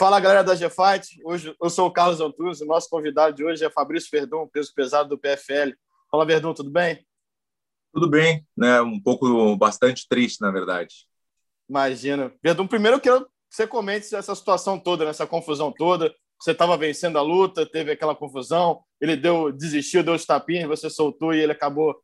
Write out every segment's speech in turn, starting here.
Fala galera da G-Fight, hoje eu sou o Carlos Antunes, o nosso convidado de hoje é Fabrício Verdun, peso pesado do PFL. Fala Verdun, tudo bem? Tudo bem, né? Um pouco bastante triste, na verdade. Imagina. Verdun, primeiro eu quero que você comente essa situação toda, nessa confusão toda. Você estava vencendo a luta, teve aquela confusão, ele deu, desistiu, deu os tapinhas, você soltou e ele acabou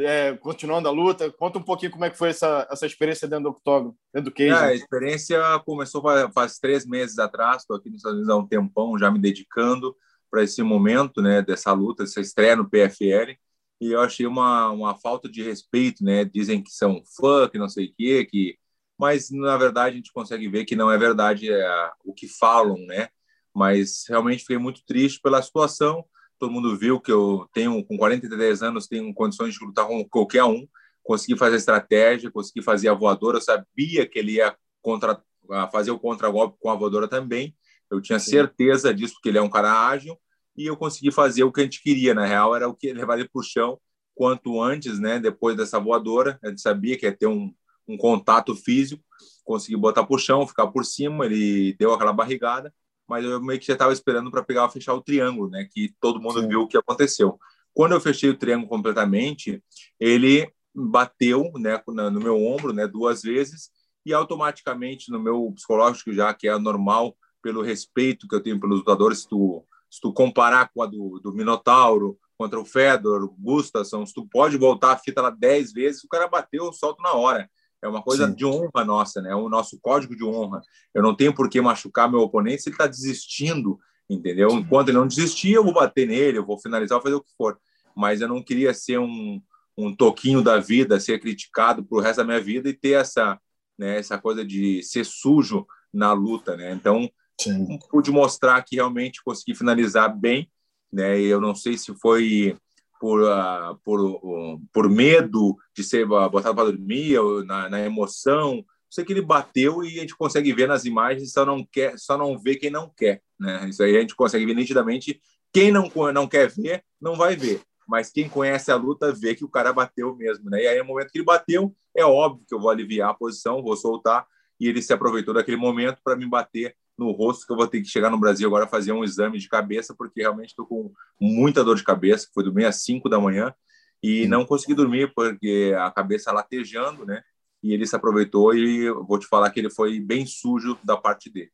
é, continuando a luta. Conta um pouquinho como é que foi essa, essa experiência dentro do octógono, dentro do cage. É, a experiência começou faz, faz, três meses atrás, estou aqui nos Estados Unidos há um tempão, já me dedicando para esse momento, né, dessa luta, dessa estreia no PFL, e eu achei uma, uma falta de respeito, né, dizem que são fã, que não sei o quê, que... mas na verdade a gente consegue ver que não é verdade é, o que falam, né, mas realmente fiquei muito triste pela situação, todo mundo viu que eu tenho, com 43 anos, tenho condições de lutar com qualquer um, consegui fazer a estratégia, consegui fazer a voadora, eu sabia que ele ia contra, fazer o contra-golpe com a voadora também, eu tinha certeza disso, porque ele é um cara ágil, e eu consegui fazer o que a gente queria, na real, era o que levar ele para o chão quanto antes, né, depois dessa voadora, a gente sabia que ia ter um, um contato físico, consegui botar para o chão, ficar por cima, ele deu aquela barrigada, mas eu meio que já estava esperando para pegar fechar o triângulo, né? Que todo mundo Sim. viu o que aconteceu. Quando eu fechei o triângulo completamente, ele bateu, né, no meu ombro, né, duas vezes e automaticamente no meu psicológico já que é normal pelo respeito que eu tenho pelos lutadores, se tu, se tu comparar com a do, do Minotauro contra o Fedor, Gustafsson, se tu pode voltar a fita lá dez vezes, o cara bateu, eu solto na hora. É uma coisa Sim. de honra nossa, né? É o nosso código de honra. Eu não tenho por que machucar meu oponente se ele está desistindo, entendeu? Enquanto ele não desistir, eu vou bater nele, eu vou finalizar, vou fazer o que for. Mas eu não queria ser um, um toquinho da vida, ser criticado pro resto da minha vida e ter essa, né, essa coisa de ser sujo na luta, né? Então, Sim. pude mostrar que realmente consegui finalizar bem, né? Eu não sei se foi por, uh, por, uh, por medo de ser botado para dormir, na, na emoção. Sei que ele bateu e a gente consegue ver nas imagens, só não quer, só não vê quem não quer, né? Isso aí a gente consegue ver nitidamente. Quem não não quer ver, não vai ver. Mas quem conhece a luta vê que o cara bateu mesmo, né? E aí no momento que ele bateu, é óbvio que eu vou aliviar a posição, vou soltar e ele se aproveitou daquele momento para me bater no rosto que eu vou ter que chegar no Brasil agora fazer um exame de cabeça, porque realmente estou com muita dor de cabeça, foi dormir às 5 da manhã e não consegui dormir porque a cabeça latejando, né? E ele se aproveitou e vou te falar que ele foi bem sujo da parte dele.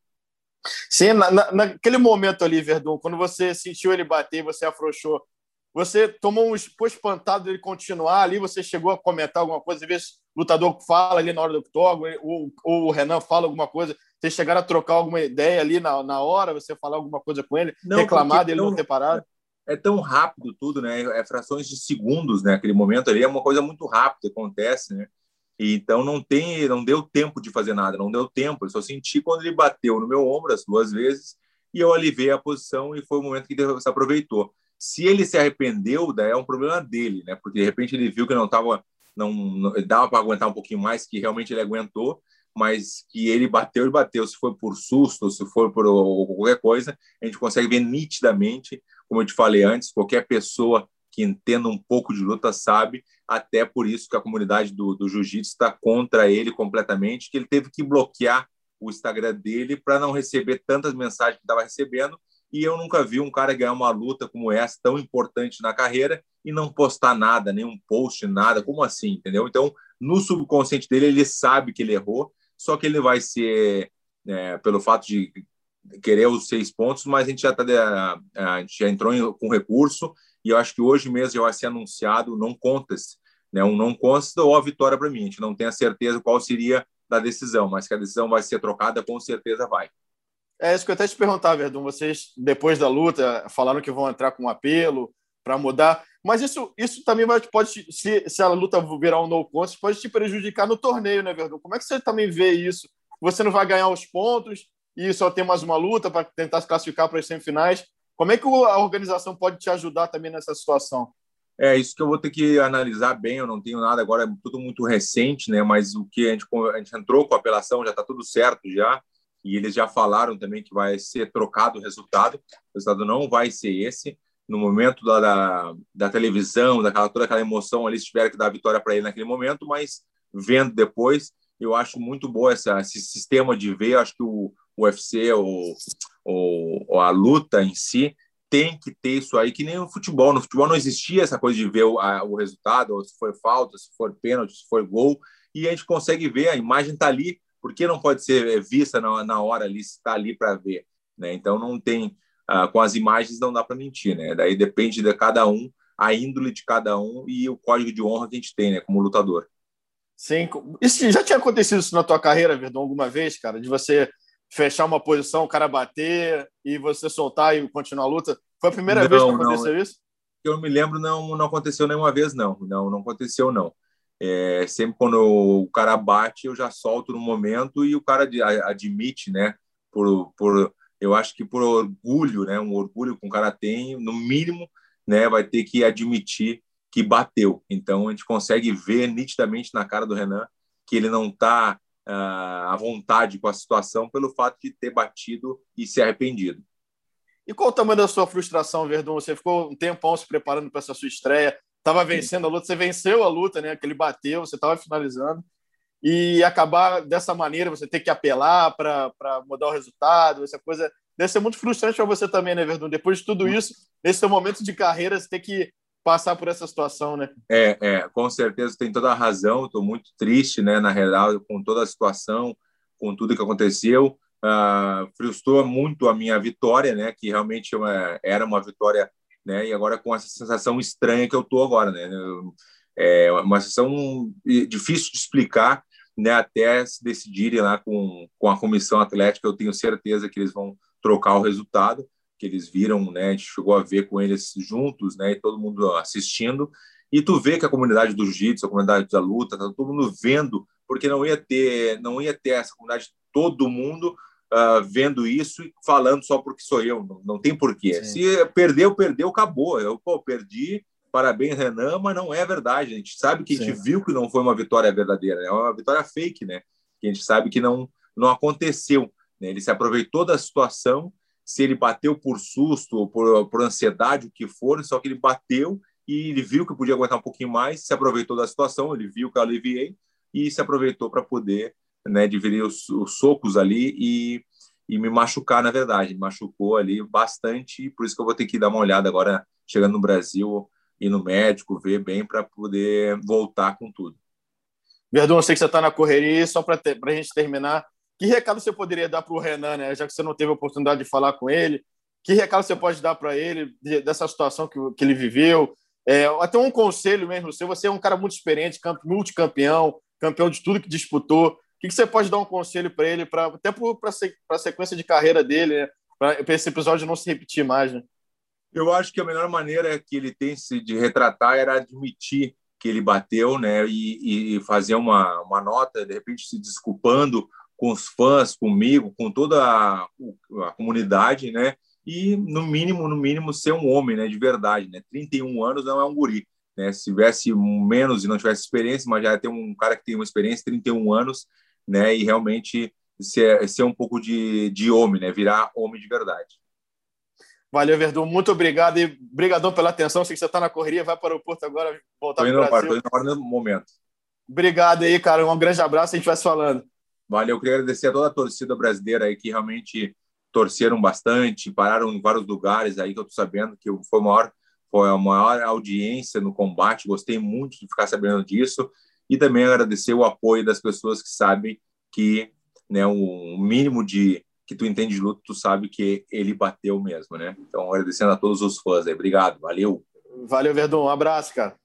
Sim, na, na, naquele momento ali, Verdun, quando você sentiu ele bater, você afrouxou, você tomou um espantado dele continuar ali, você chegou a comentar alguma coisa, às vezes o lutador fala ali na hora do octógono, ou, ou o Renan fala alguma coisa, vocês chegaram a trocar alguma ideia ali na, na hora, você falar alguma coisa com ele, não, reclamar dele não, não ter parado? É tão rápido tudo, né? É frações de segundos, né? Aquele momento ali é uma coisa muito rápida, acontece, né? E, então não tem, não deu tempo de fazer nada, não deu tempo. Eu só senti quando ele bateu no meu ombro as duas vezes e eu aliviei a posição e foi o momento que ele se aproveitou. Se ele se arrependeu, daí é um problema dele, né? Porque de repente ele viu que não estava, não, não dava para aguentar um pouquinho mais, que realmente ele aguentou mas que ele bateu e bateu. Se foi por susto, se foi por qualquer coisa, a gente consegue ver nitidamente, como eu te falei antes, qualquer pessoa que entenda um pouco de luta sabe, até por isso que a comunidade do, do jiu-jitsu está contra ele completamente, que ele teve que bloquear o Instagram dele para não receber tantas mensagens que estava recebendo. E eu nunca vi um cara ganhar uma luta como essa, tão importante na carreira, e não postar nada, nenhum post, nada. Como assim, entendeu? Então, no subconsciente dele, ele sabe que ele errou, só que ele vai ser, é, pelo fato de querer os seis pontos, mas a gente já, tá, a gente já entrou em, com recurso e eu acho que hoje mesmo já vai ser anunciado não contest, né, um não consta ou a vitória para mim. A gente não tem a certeza qual seria da decisão, mas que a decisão vai ser trocada, com certeza vai. É isso que eu até te perguntar, Verdun. Vocês, depois da luta, falaram que vão entrar com um apelo para mudar. Mas isso, isso também vai, pode, se, se a luta virar um no contest, pode te prejudicar no torneio, né, Verdun? Como é que você também vê isso? Você não vai ganhar os pontos e só tem mais uma luta para tentar se classificar para as semifinais. Como é que a organização pode te ajudar também nessa situação? É isso que eu vou ter que analisar bem. Eu não tenho nada agora, é tudo muito recente, né? Mas o que a gente, a gente entrou com a apelação já está tudo certo já e eles já falaram também que vai ser trocado o resultado. O resultado não vai ser esse no momento da, da, da, televisão, daquela toda aquela emoção ali, se tiver que dar vitória para ele naquele momento, mas vendo depois, eu acho muito bom essa, esse sistema de ver. Acho que o, o UFC, ou, ou, a luta em si, tem que ter isso aí, que nem no futebol. No futebol não existia essa coisa de ver o, a, o resultado, se foi falta, se for pênalti, se for gol, e a gente consegue ver, a imagem está ali, por que não pode ser vista na, na hora ali, se está ali para ver? Né? Então não tem, ah, com as imagens não dá para mentir, né? Daí depende de cada um, a índole de cada um e o código de honra que a gente tem, né, como lutador. Sim. Isso, já tinha acontecido isso na tua carreira, Verdão, alguma vez, cara? De você fechar uma posição, o cara bater e você soltar e continuar a luta? Foi a primeira não, vez que aconteceu não. isso? Eu me lembro, não, não aconteceu nenhuma vez, não. Não, não aconteceu, não. É, sempre quando o cara bate, eu já solto no momento e o cara admite, né? Por, por, eu acho que por orgulho, né? Um orgulho que um cara tem, no mínimo, né? Vai ter que admitir que bateu. Então a gente consegue ver nitidamente na cara do Renan que ele não está uh, ah, à vontade com a situação pelo fato de ter batido e se arrependido. E qual o tamanho da sua frustração, Verdun? Você ficou um tempão se preparando para essa sua estreia, estava vencendo a luta, você venceu a luta, né? Que ele bateu, você estava finalizando. E acabar dessa maneira, você ter que apelar para mudar o resultado, essa coisa deve ser muito frustrante para você também, né, Verdun? Depois de tudo isso, nesse seu momento de carreira, você ter que passar por essa situação, né? É, é com certeza tem toda a razão. Estou muito triste, né, na realidade, com toda a situação, com tudo que aconteceu. Uh, frustrou muito a minha vitória, né, que realmente uma, era uma vitória, né, e agora com essa sensação estranha que eu tô agora, né, é uma sensação difícil de explicar, né, até se decidirem lá com, com a comissão atlética, eu tenho certeza que eles vão trocar o resultado, que eles viram, né? A gente chegou a ver com eles juntos, né? E todo mundo assistindo. E tu vê que a comunidade do jiu-jitsu, a comunidade da luta, tá todo mundo vendo, porque não ia ter, não ia ter essa comunidade todo mundo uh, vendo isso e falando só porque sou eu. Não, não tem porquê. Sim. Se perdeu, perdeu, acabou. Eu pô, perdi. Parabéns, Renan, mas não é verdade. A gente sabe que Sim. a gente viu que não foi uma vitória verdadeira, é uma vitória fake, né? Que a gente sabe que não não aconteceu. Né? Ele se aproveitou da situação se ele bateu por susto ou por, por ansiedade, o que for, só que ele bateu e ele viu que podia aguentar um pouquinho mais, se aproveitou da situação, ele viu que eu aliviei e se aproveitou para poder né, dividir os, os, socos ali e, e me machucar, na verdade. Me machucou ali bastante, por isso que eu vou ter que dar uma olhada agora, chegando no Brasil, ir no médico, ver bem para poder voltar com tudo. Verdão, eu sei que você está na correria, só para a gente terminar, que recado você poderia dar para o Renan, né? já que você não teve a oportunidade de falar com ele? Que recado você pode dar para ele dessa situação que, que ele viveu? É, até um conselho mesmo seu. Você é um cara muito experiente, multicampeão, campeão de tudo que disputou. O que, você pode dar um conselho para ele, pra, até para a sequência de carreira dele, né? para esse episódio não se repetir mais? Né? Eu acho que a melhor maneira que ele tem de retratar era admitir que ele bateu, né, e, e fazer uma, uma nota, de repente se desculpando com os fãs, comigo, com toda a, a, comunidade, né? E no mínimo, no mínimo, ser um homem, né? De verdade, né? 31 anos não é um guri, né? Se tivesse menos e não tivesse experiência, mas já tem um cara que tem uma experiência, 31 anos, né? E realmente ser, ser um pouco de, de homem, né? Virar homem de verdade. Valeu, Verdun. Muito obrigado e brigadão pela atenção. Sei que você está na correria, vai para o aeroporto agora, voltar para o Brasil. Estou indo agora no momento. Obrigado aí, cara. Um grande abraço. A gente vai se falando. Valeu, eu queria agradecer a toda a torcida brasileira aí que realmente torceram bastante, pararam em vários lugares aí que eu tô sabendo que foi a maior, foi a maior audiência no combate. Gostei muito de ficar sabendo disso e também agradecer o apoio das pessoas que sabem que, né, o mínimo de que tu entende de luta, tu sabe que ele bateu mesmo, né? Então, agradecendo a todos os fãs aí. Obrigado, valeu. Valeu, Verdun. Um abraço, cara.